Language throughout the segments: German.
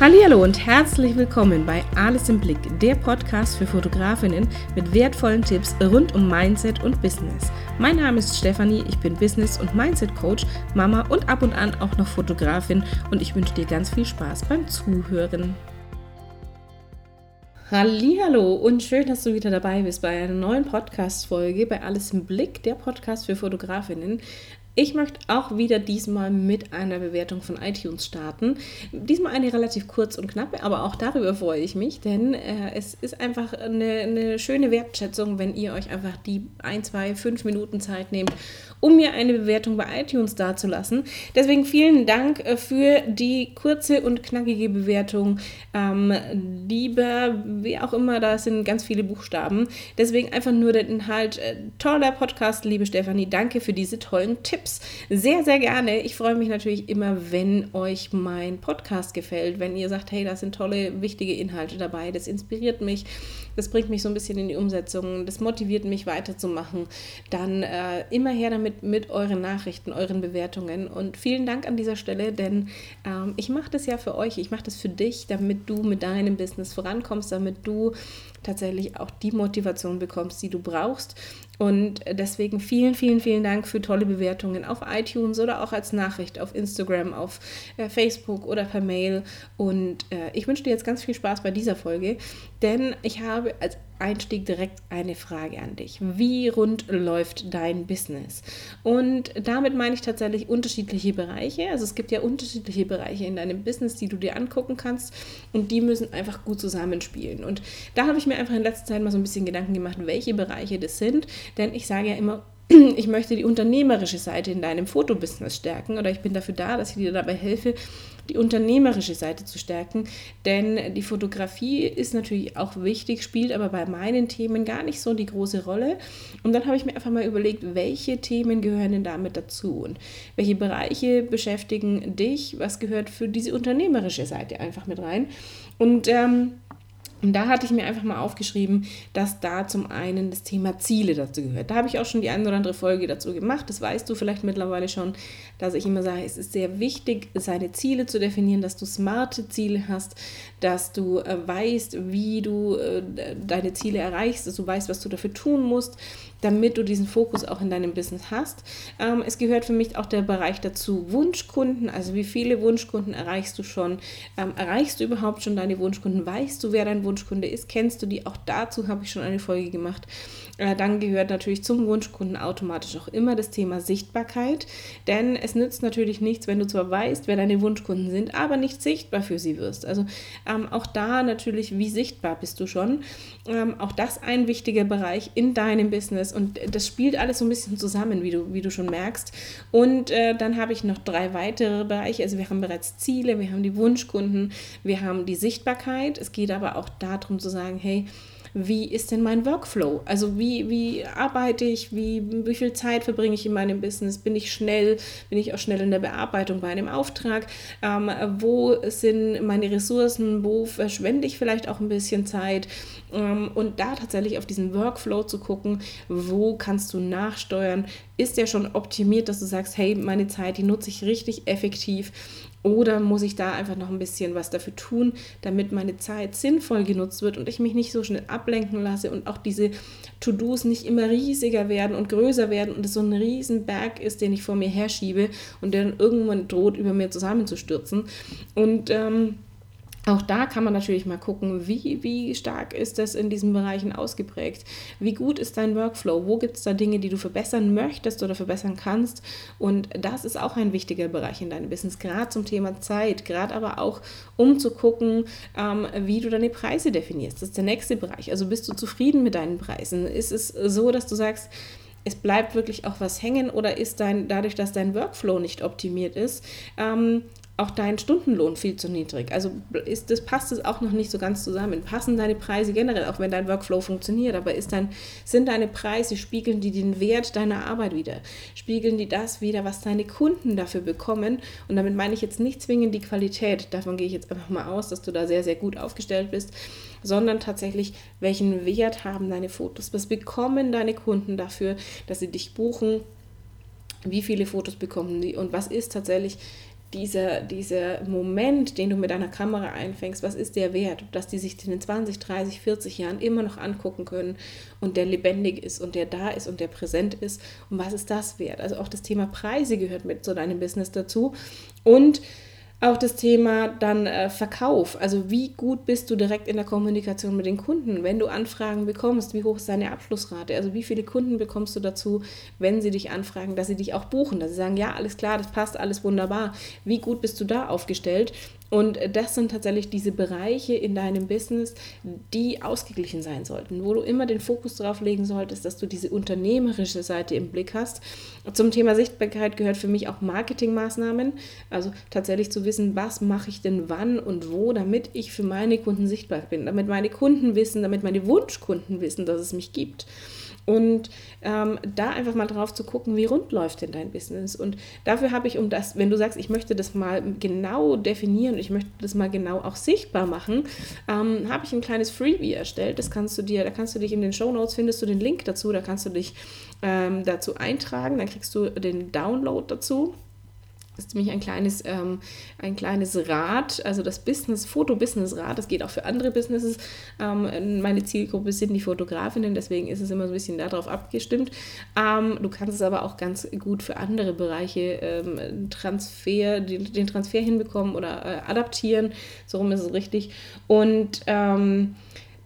Hallo und herzlich willkommen bei Alles im Blick, der Podcast für Fotografinnen mit wertvollen Tipps rund um Mindset und Business. Mein Name ist Stefanie, ich bin Business- und Mindset-Coach, Mama und ab und an auch noch Fotografin und ich wünsche dir ganz viel Spaß beim Zuhören. Hallo und schön, dass du wieder dabei bist bei einer neuen Podcast-Folge bei Alles im Blick, der Podcast für Fotografinnen. Ich möchte auch wieder diesmal mit einer Bewertung von iTunes starten. Diesmal eine relativ kurz und knappe, aber auch darüber freue ich mich, denn äh, es ist einfach eine, eine schöne Wertschätzung, wenn ihr euch einfach die ein, zwei, fünf Minuten Zeit nehmt, um mir eine Bewertung bei iTunes dazulassen. Deswegen vielen Dank äh, für die kurze und knackige Bewertung. Ähm, lieber, wie auch immer, da sind ganz viele Buchstaben. Deswegen einfach nur der Inhalt. Äh, toller Podcast, liebe Stefanie. Danke für diese tollen. Tipps sehr, sehr gerne. Ich freue mich natürlich immer, wenn euch mein Podcast gefällt, wenn ihr sagt, hey, da sind tolle, wichtige Inhalte dabei, das inspiriert mich, das bringt mich so ein bisschen in die Umsetzung, das motiviert mich weiterzumachen. Dann äh, immer her damit mit euren Nachrichten, euren Bewertungen. Und vielen Dank an dieser Stelle, denn ähm, ich mache das ja für euch, ich mache das für dich, damit du mit deinem Business vorankommst, damit du tatsächlich auch die Motivation bekommst, die du brauchst. Und deswegen vielen, vielen, vielen Dank für tolle Bewertungen auf iTunes oder auch als Nachricht auf Instagram, auf äh, Facebook oder per Mail. Und äh, ich wünsche dir jetzt ganz viel Spaß bei dieser Folge, denn ich habe als Einstieg direkt eine Frage an dich. Wie rund läuft dein Business? Und damit meine ich tatsächlich unterschiedliche Bereiche. Also es gibt ja unterschiedliche Bereiche in deinem Business, die du dir angucken kannst und die müssen einfach gut zusammenspielen. Und da habe ich mir einfach in letzter Zeit mal so ein bisschen Gedanken gemacht, welche Bereiche das sind. Denn ich sage ja immer, ich möchte die unternehmerische Seite in deinem Fotobusiness stärken oder ich bin dafür da, dass ich dir dabei helfe, die unternehmerische Seite zu stärken. Denn die Fotografie ist natürlich auch wichtig, spielt aber bei meinen Themen gar nicht so die große Rolle. Und dann habe ich mir einfach mal überlegt, welche Themen gehören denn damit dazu und welche Bereiche beschäftigen dich, was gehört für diese unternehmerische Seite einfach mit rein. Und ähm, und da hatte ich mir einfach mal aufgeschrieben, dass da zum einen das Thema Ziele dazu gehört. Da habe ich auch schon die eine oder andere Folge dazu gemacht. Das weißt du vielleicht mittlerweile schon, dass ich immer sage, es ist sehr wichtig, seine Ziele zu definieren, dass du smarte Ziele hast, dass du äh, weißt, wie du äh, deine Ziele erreichst, dass du weißt, was du dafür tun musst, damit du diesen Fokus auch in deinem Business hast. Ähm, es gehört für mich auch der Bereich dazu Wunschkunden, also wie viele Wunschkunden erreichst du schon? Ähm, erreichst du überhaupt schon deine Wunschkunden? Weißt du, wer dein Wunschkunde ist? Kennst du die? Auch dazu habe ich schon eine Folge gemacht. Äh, dann gehört natürlich zum Wunschkunden automatisch auch immer das Thema Sichtbarkeit, denn es nützt natürlich nichts, wenn du zwar weißt, wer deine Wunschkunden sind, aber nicht sichtbar für sie wirst. Also ähm, auch da natürlich, wie sichtbar bist du schon? Ähm, auch das ein wichtiger Bereich in deinem Business. Und das spielt alles so ein bisschen zusammen, wie du, wie du schon merkst. Und äh, dann habe ich noch drei weitere Bereiche. Also wir haben bereits Ziele, wir haben die Wunschkunden, wir haben die Sichtbarkeit. Es geht aber auch darum zu sagen, hey, wie ist denn mein Workflow? Also wie, wie arbeite ich, wie, wie viel Zeit verbringe ich in meinem Business? Bin ich schnell, bin ich auch schnell in der Bearbeitung bei einem Auftrag? Ähm, wo sind meine Ressourcen? Wo verschwende ich vielleicht auch ein bisschen Zeit? Ähm, und da tatsächlich auf diesen Workflow zu gucken, wo kannst du nachsteuern? Ist der schon optimiert, dass du sagst, hey, meine Zeit, die nutze ich richtig effektiv? Oder muss ich da einfach noch ein bisschen was dafür tun, damit meine Zeit sinnvoll genutzt wird und ich mich nicht so schnell ablenken lasse und auch diese To-Dos nicht immer riesiger werden und größer werden und es so ein Riesenberg ist, den ich vor mir herschiebe und der dann irgendwann droht, über mir zusammenzustürzen. Und ähm, auch da kann man natürlich mal gucken, wie, wie stark ist das in diesen Bereichen ausgeprägt? Wie gut ist dein Workflow? Wo gibt es da Dinge, die du verbessern möchtest oder verbessern kannst? Und das ist auch ein wichtiger Bereich in deinem Business, gerade zum Thema Zeit, gerade aber auch, um zu gucken, ähm, wie du deine Preise definierst. Das ist der nächste Bereich. Also bist du zufrieden mit deinen Preisen? Ist es so, dass du sagst, es bleibt wirklich auch was hängen oder ist dein, dadurch, dass dein Workflow nicht optimiert ist, ähm, auch dein Stundenlohn viel zu niedrig. Also ist das, passt es auch noch nicht so ganz zusammen. Passen deine Preise generell, auch wenn dein Workflow funktioniert, aber ist dein, sind deine Preise, spiegeln die den Wert deiner Arbeit wieder? Spiegeln die das wieder, was deine Kunden dafür bekommen? Und damit meine ich jetzt nicht zwingend die Qualität, davon gehe ich jetzt einfach mal aus, dass du da sehr, sehr gut aufgestellt bist, sondern tatsächlich, welchen Wert haben deine Fotos? Was bekommen deine Kunden dafür, dass sie dich buchen? Wie viele Fotos bekommen die? Und was ist tatsächlich dieser, dieser Moment, den du mit deiner Kamera einfängst, was ist der wert, dass die sich in den 20, 30, 40 Jahren immer noch angucken können und der lebendig ist und der da ist und der präsent ist. Und was ist das wert? Also auch das Thema Preise gehört mit zu deinem Business dazu. Und auch das Thema dann äh, Verkauf. Also wie gut bist du direkt in der Kommunikation mit den Kunden? Wenn du Anfragen bekommst, wie hoch ist deine Abschlussrate? Also wie viele Kunden bekommst du dazu, wenn sie dich anfragen, dass sie dich auch buchen, dass sie sagen, ja, alles klar, das passt, alles wunderbar. Wie gut bist du da aufgestellt? Und das sind tatsächlich diese Bereiche in deinem Business, die ausgeglichen sein sollten, wo du immer den Fokus darauf legen solltest, dass du diese unternehmerische Seite im Blick hast. Zum Thema Sichtbarkeit gehört für mich auch Marketingmaßnahmen, also tatsächlich zu wissen, was mache ich denn wann und wo, damit ich für meine Kunden sichtbar bin, damit meine Kunden wissen, damit meine Wunschkunden wissen, dass es mich gibt. Und ähm, da einfach mal drauf zu gucken, wie rund läuft denn dein Business. Und dafür habe ich, um das, wenn du sagst, ich möchte das mal genau definieren, ich möchte das mal genau auch sichtbar machen, ähm, habe ich ein kleines Freebie erstellt. Das kannst du dir, da kannst du dich in den Show Notes findest du den Link dazu, da kannst du dich ähm, dazu eintragen, dann kriegst du den Download dazu. Das ist nämlich ein kleines, ähm, ein kleines Rad, also das Business, Foto-Business-Rad, das geht auch für andere Businesses. Ähm, meine Zielgruppe sind die Fotografinnen, deswegen ist es immer so ein bisschen darauf abgestimmt. Ähm, du kannst es aber auch ganz gut für andere Bereiche ähm, Transfer, den, den, Transfer hinbekommen oder äh, adaptieren. So rum ist es richtig. Und ähm,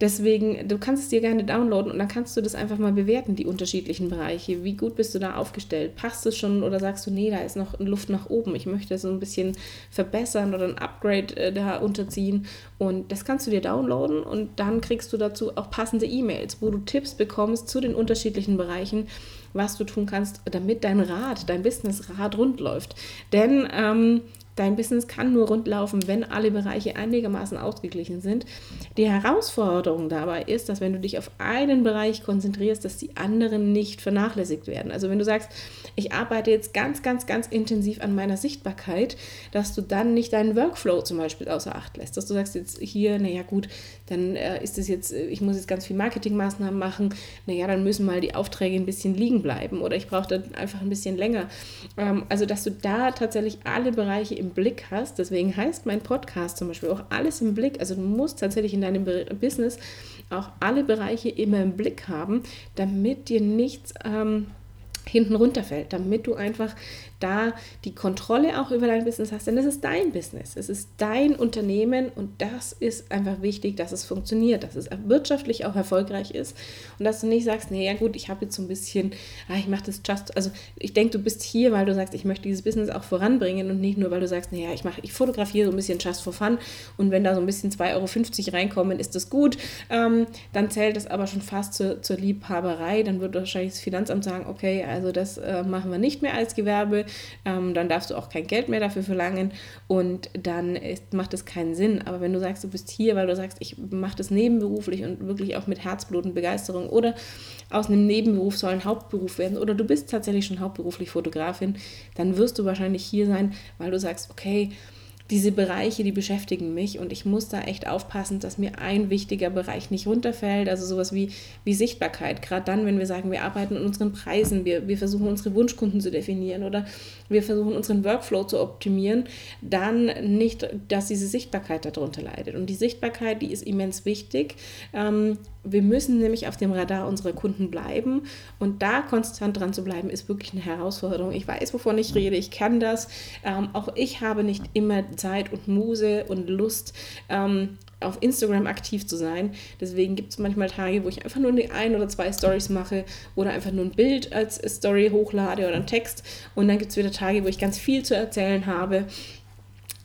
Deswegen, du kannst es dir gerne downloaden und dann kannst du das einfach mal bewerten, die unterschiedlichen Bereiche. Wie gut bist du da aufgestellt? Passt es schon oder sagst du, nee, da ist noch Luft nach oben. Ich möchte so ein bisschen verbessern oder ein Upgrade äh, da unterziehen. Und das kannst du dir downloaden und dann kriegst du dazu auch passende E-Mails, wo du Tipps bekommst zu den unterschiedlichen Bereichen was du tun kannst, damit dein Rad, dein Business-Rad rund läuft. Denn ähm, Dein Business kann nur rund laufen, wenn alle Bereiche einigermaßen ausgeglichen sind. Die Herausforderung dabei ist, dass wenn du dich auf einen Bereich konzentrierst, dass die anderen nicht vernachlässigt werden. Also wenn du sagst, ich arbeite jetzt ganz, ganz, ganz intensiv an meiner Sichtbarkeit, dass du dann nicht deinen Workflow zum Beispiel außer Acht lässt. Dass du sagst jetzt hier, naja gut, dann äh, ist es jetzt, ich muss jetzt ganz viel Marketingmaßnahmen machen, naja, dann müssen mal die Aufträge ein bisschen liegen bleiben oder ich brauche dann einfach ein bisschen länger. Ähm, also dass du da tatsächlich alle Bereiche im Blick hast. Deswegen heißt mein Podcast zum Beispiel auch alles im Blick. Also du musst tatsächlich in deinem Business auch alle Bereiche immer im Blick haben, damit dir nichts ähm, hinten runterfällt, damit du einfach da die Kontrolle auch über dein Business hast, denn es ist dein Business, es ist dein Unternehmen und das ist einfach wichtig, dass es funktioniert, dass es wirtschaftlich auch erfolgreich ist und dass du nicht sagst, naja gut, ich habe jetzt so ein bisschen, ah, ich mache das just, also ich denke, du bist hier, weil du sagst, ich möchte dieses Business auch voranbringen und nicht nur, weil du sagst, naja, ich mache, ich fotografiere so ein bisschen just for fun und wenn da so ein bisschen 2,50 Euro reinkommen, ist das gut, ähm, dann zählt das aber schon fast zur, zur Liebhaberei, dann wird wahrscheinlich das Finanzamt sagen, okay, also das äh, machen wir nicht mehr als Gewerbe, ähm, dann darfst du auch kein Geld mehr dafür verlangen und dann ist, macht es keinen Sinn. Aber wenn du sagst, du bist hier, weil du sagst, ich mache das nebenberuflich und wirklich auch mit Herzblut und Begeisterung oder aus einem Nebenberuf soll ein Hauptberuf werden oder du bist tatsächlich schon hauptberuflich Fotografin, dann wirst du wahrscheinlich hier sein, weil du sagst, okay, diese Bereiche, die beschäftigen mich und ich muss da echt aufpassen, dass mir ein wichtiger Bereich nicht runterfällt. Also sowas wie, wie Sichtbarkeit. Gerade dann, wenn wir sagen, wir arbeiten an unseren Preisen, wir, wir versuchen unsere Wunschkunden zu definieren oder wir versuchen unseren Workflow zu optimieren, dann nicht, dass diese Sichtbarkeit darunter leidet. Und die Sichtbarkeit, die ist immens wichtig. Ähm, wir müssen nämlich auf dem Radar unserer Kunden bleiben und da konstant dran zu bleiben, ist wirklich eine Herausforderung. Ich weiß, wovon ich rede, ich kann das. Ähm, auch ich habe nicht immer Zeit und Muse und Lust, ähm, auf Instagram aktiv zu sein. Deswegen gibt es manchmal Tage, wo ich einfach nur ein oder zwei Stories mache oder einfach nur ein Bild als Story hochlade oder einen Text. Und dann gibt es wieder Tage, wo ich ganz viel zu erzählen habe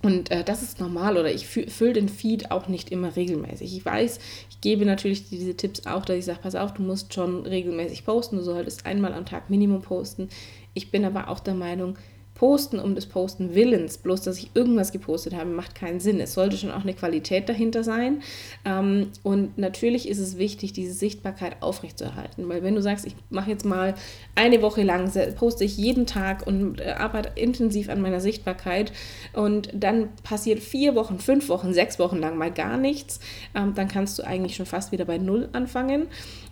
und äh, das ist normal oder ich fülle den Feed auch nicht immer regelmäßig. Ich weiß, ich gebe natürlich diese Tipps auch, dass ich sage, pass auf, du musst schon regelmäßig posten, du solltest einmal am Tag Minimum posten. Ich bin aber auch der Meinung, Posten um des Posten Willens, bloß dass ich irgendwas gepostet habe, macht keinen Sinn. Es sollte schon auch eine Qualität dahinter sein. Ähm, und natürlich ist es wichtig, diese Sichtbarkeit aufrechtzuerhalten. Weil wenn du sagst, ich mache jetzt mal eine Woche lang, poste ich jeden Tag und äh, arbeite intensiv an meiner Sichtbarkeit und dann passiert vier Wochen, fünf Wochen, sechs Wochen lang mal gar nichts, ähm, dann kannst du eigentlich schon fast wieder bei Null anfangen.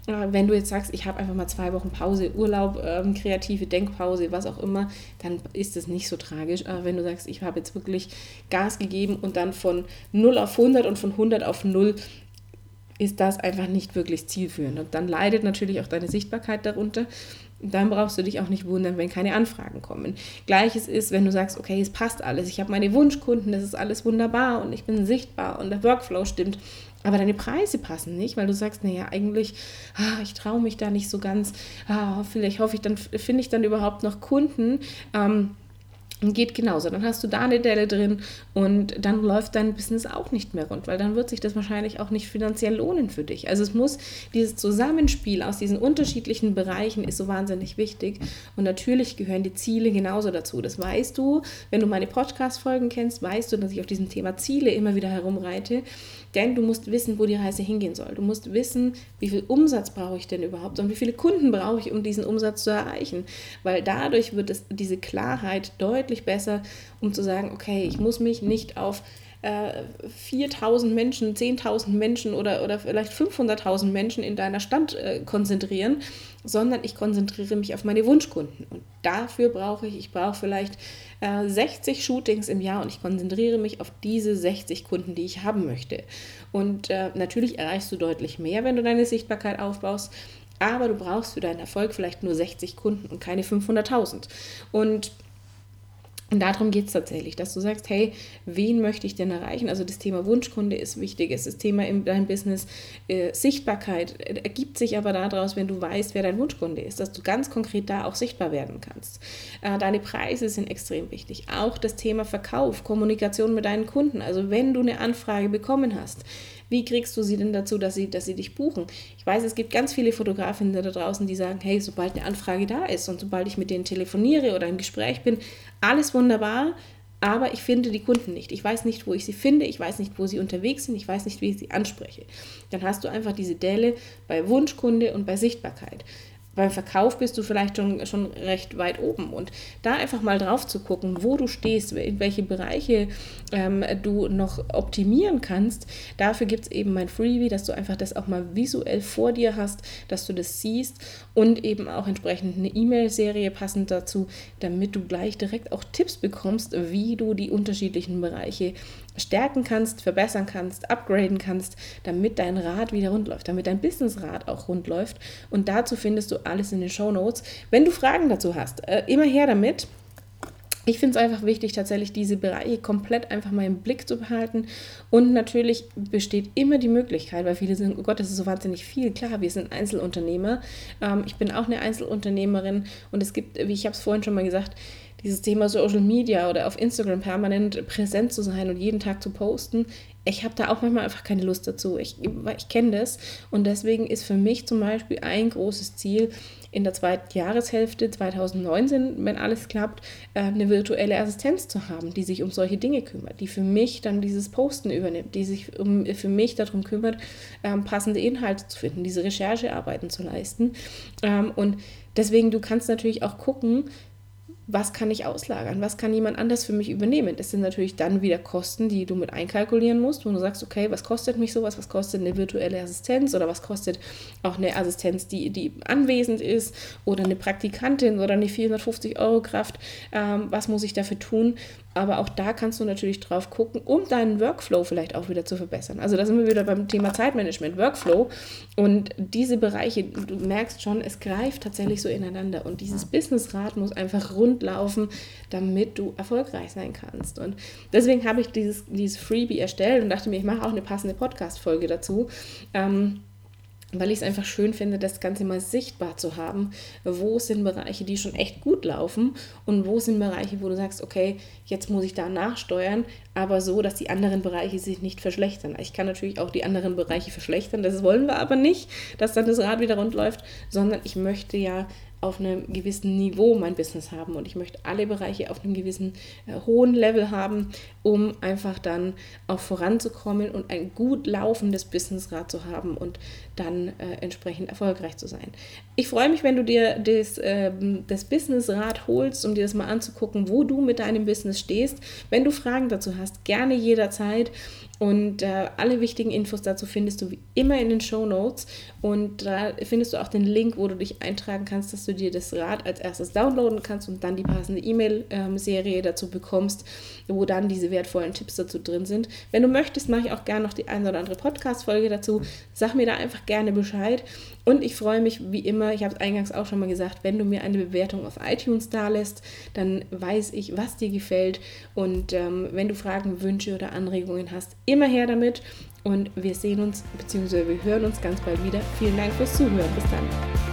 Wenn du jetzt sagst, ich habe einfach mal zwei Wochen Pause, Urlaub, ähm, kreative Denkpause, was auch immer, dann ist das nicht so tragisch. Aber wenn du sagst, ich habe jetzt wirklich Gas gegeben und dann von 0 auf 100 und von 100 auf 0 ist das einfach nicht wirklich zielführend. Und dann leidet natürlich auch deine Sichtbarkeit darunter. Dann brauchst du dich auch nicht wundern, wenn keine Anfragen kommen. Gleiches ist, wenn du sagst, okay, es passt alles, ich habe meine Wunschkunden, das ist alles wunderbar und ich bin sichtbar und der Workflow stimmt, aber deine Preise passen nicht, weil du sagst, naja, eigentlich, ah, ich traue mich da nicht so ganz, ah, vielleicht hoffe ich, dann finde ich dann überhaupt noch Kunden. Ähm, geht genauso. Dann hast du da eine Delle drin und dann läuft dein Business auch nicht mehr rund, weil dann wird sich das wahrscheinlich auch nicht finanziell lohnen für dich. Also es muss dieses Zusammenspiel aus diesen unterschiedlichen Bereichen ist so wahnsinnig wichtig und natürlich gehören die Ziele genauso dazu. Das weißt du, wenn du meine Podcast-Folgen kennst, weißt du, dass ich auf diesem Thema Ziele immer wieder herumreite denn du musst wissen, wo die Reise hingehen soll. Du musst wissen, wie viel Umsatz brauche ich denn überhaupt und wie viele Kunden brauche ich, um diesen Umsatz zu erreichen. Weil dadurch wird es, diese Klarheit deutlich besser, um zu sagen, okay, ich muss mich nicht auf 4000 äh, Menschen, 10.000 Menschen oder, oder vielleicht 500.000 Menschen in deiner Stadt äh, konzentrieren, sondern ich konzentriere mich auf meine Wunschkunden. Und dafür brauche ich, ich brauche vielleicht äh, 60 Shootings im Jahr und ich konzentriere mich auf diese 60 Kunden, die ich haben möchte. Und äh, natürlich erreichst du deutlich mehr, wenn du deine Sichtbarkeit aufbaust. Aber du brauchst für deinen Erfolg vielleicht nur 60 Kunden und keine 500.000. Und und darum geht es tatsächlich, dass du sagst, hey, wen möchte ich denn erreichen? Also das Thema Wunschkunde ist wichtig, es ist das Thema in deinem Business. Äh, Sichtbarkeit ergibt sich aber daraus, wenn du weißt, wer dein Wunschkunde ist, dass du ganz konkret da auch sichtbar werden kannst. Äh, deine Preise sind extrem wichtig. Auch das Thema Verkauf, Kommunikation mit deinen Kunden. Also wenn du eine Anfrage bekommen hast, wie kriegst du sie denn dazu, dass sie, dass sie dich buchen? Ich weiß, es gibt ganz viele Fotografinnen da draußen, die sagen, hey, sobald eine Anfrage da ist und sobald ich mit denen telefoniere oder im Gespräch bin, alles wunderbar, aber ich finde die Kunden nicht. Ich weiß nicht, wo ich sie finde, ich weiß nicht, wo sie unterwegs sind, ich weiß nicht, wie ich sie anspreche. Dann hast du einfach diese Delle bei Wunschkunde und bei Sichtbarkeit beim Verkauf bist du vielleicht schon, schon recht weit oben. Und da einfach mal drauf zu gucken, wo du stehst, in welche Bereiche ähm, du noch optimieren kannst, dafür gibt es eben mein Freebie, dass du einfach das auch mal visuell vor dir hast, dass du das siehst und eben auch entsprechend eine E-Mail-Serie passend dazu, damit du gleich direkt auch Tipps bekommst, wie du die unterschiedlichen Bereiche stärken kannst, verbessern kannst, upgraden kannst, damit dein Rad wieder rund läuft, damit dein Businessrad auch rund läuft. Und dazu findest du alles in den Show Notes. Wenn du Fragen dazu hast, äh, immer her damit. Ich finde es einfach wichtig, tatsächlich diese Bereiche komplett einfach mal im Blick zu behalten. Und natürlich besteht immer die Möglichkeit, weil viele sagen, oh Gott, das ist so wahnsinnig viel. Klar, wir sind Einzelunternehmer. Ähm, ich bin auch eine Einzelunternehmerin und es gibt, wie ich habe es vorhin schon mal gesagt, dieses Thema Social Media oder auf Instagram permanent präsent zu sein und jeden Tag zu posten, ich habe da auch manchmal einfach keine Lust dazu. Ich, ich kenne das und deswegen ist für mich zum Beispiel ein großes Ziel, in der zweiten Jahreshälfte 2019, wenn alles klappt, äh, eine virtuelle Assistenz zu haben, die sich um solche Dinge kümmert, die für mich dann dieses Posten übernimmt, die sich um, für mich darum kümmert, ähm, passende Inhalte zu finden, diese Recherchearbeiten zu leisten. Ähm, und deswegen, du kannst natürlich auch gucken, was kann ich auslagern, was kann jemand anders für mich übernehmen. Das sind natürlich dann wieder Kosten, die du mit einkalkulieren musst, wo du sagst, okay, was kostet mich sowas, was kostet eine virtuelle Assistenz oder was kostet auch eine Assistenz, die, die anwesend ist oder eine Praktikantin oder eine 450 Euro Kraft, ähm, was muss ich dafür tun, aber auch da kannst du natürlich drauf gucken, um deinen Workflow vielleicht auch wieder zu verbessern. Also da sind wir wieder beim Thema Zeitmanagement, Workflow. Und diese Bereiche, du merkst schon, es greift tatsächlich so ineinander. Und dieses Businessrad muss einfach rund laufen, damit du erfolgreich sein kannst. Und deswegen habe ich dieses, dieses Freebie erstellt und dachte mir, ich mache auch eine passende Podcast-Folge dazu. Ähm, weil ich es einfach schön finde, das Ganze mal sichtbar zu haben. Wo sind Bereiche, die schon echt gut laufen und wo sind Bereiche, wo du sagst, okay, jetzt muss ich da nachsteuern, aber so, dass die anderen Bereiche sich nicht verschlechtern. Ich kann natürlich auch die anderen Bereiche verschlechtern, das wollen wir aber nicht, dass dann das Rad wieder rund läuft, sondern ich möchte ja auf einem gewissen Niveau mein Business haben und ich möchte alle Bereiche auf einem gewissen äh, hohen Level haben, um einfach dann auch voranzukommen und ein gut laufendes Businessrad zu haben. Und dann äh, entsprechend erfolgreich zu sein. Ich freue mich, wenn du dir das, äh, das Business-Rad holst, um dir das mal anzugucken, wo du mit deinem Business stehst. Wenn du Fragen dazu hast, gerne jederzeit. Und äh, alle wichtigen Infos dazu findest du wie immer in den Show Notes. Und da findest du auch den Link, wo du dich eintragen kannst, dass du dir das Rad als erstes downloaden kannst und dann die passende E-Mail-Serie dazu bekommst, wo dann diese wertvollen Tipps dazu drin sind. Wenn du möchtest, mache ich auch gerne noch die eine oder andere Podcast-Folge dazu. Sag mir da einfach gerne Bescheid. Und ich freue mich wie immer, ich habe es eingangs auch schon mal gesagt, wenn du mir eine Bewertung auf iTunes da lässt, dann weiß ich, was dir gefällt. Und ähm, wenn du Fragen, Wünsche oder Anregungen hast, immer her damit. Und wir sehen uns bzw. wir hören uns ganz bald wieder. Vielen Dank fürs Zuhören. Bis dann.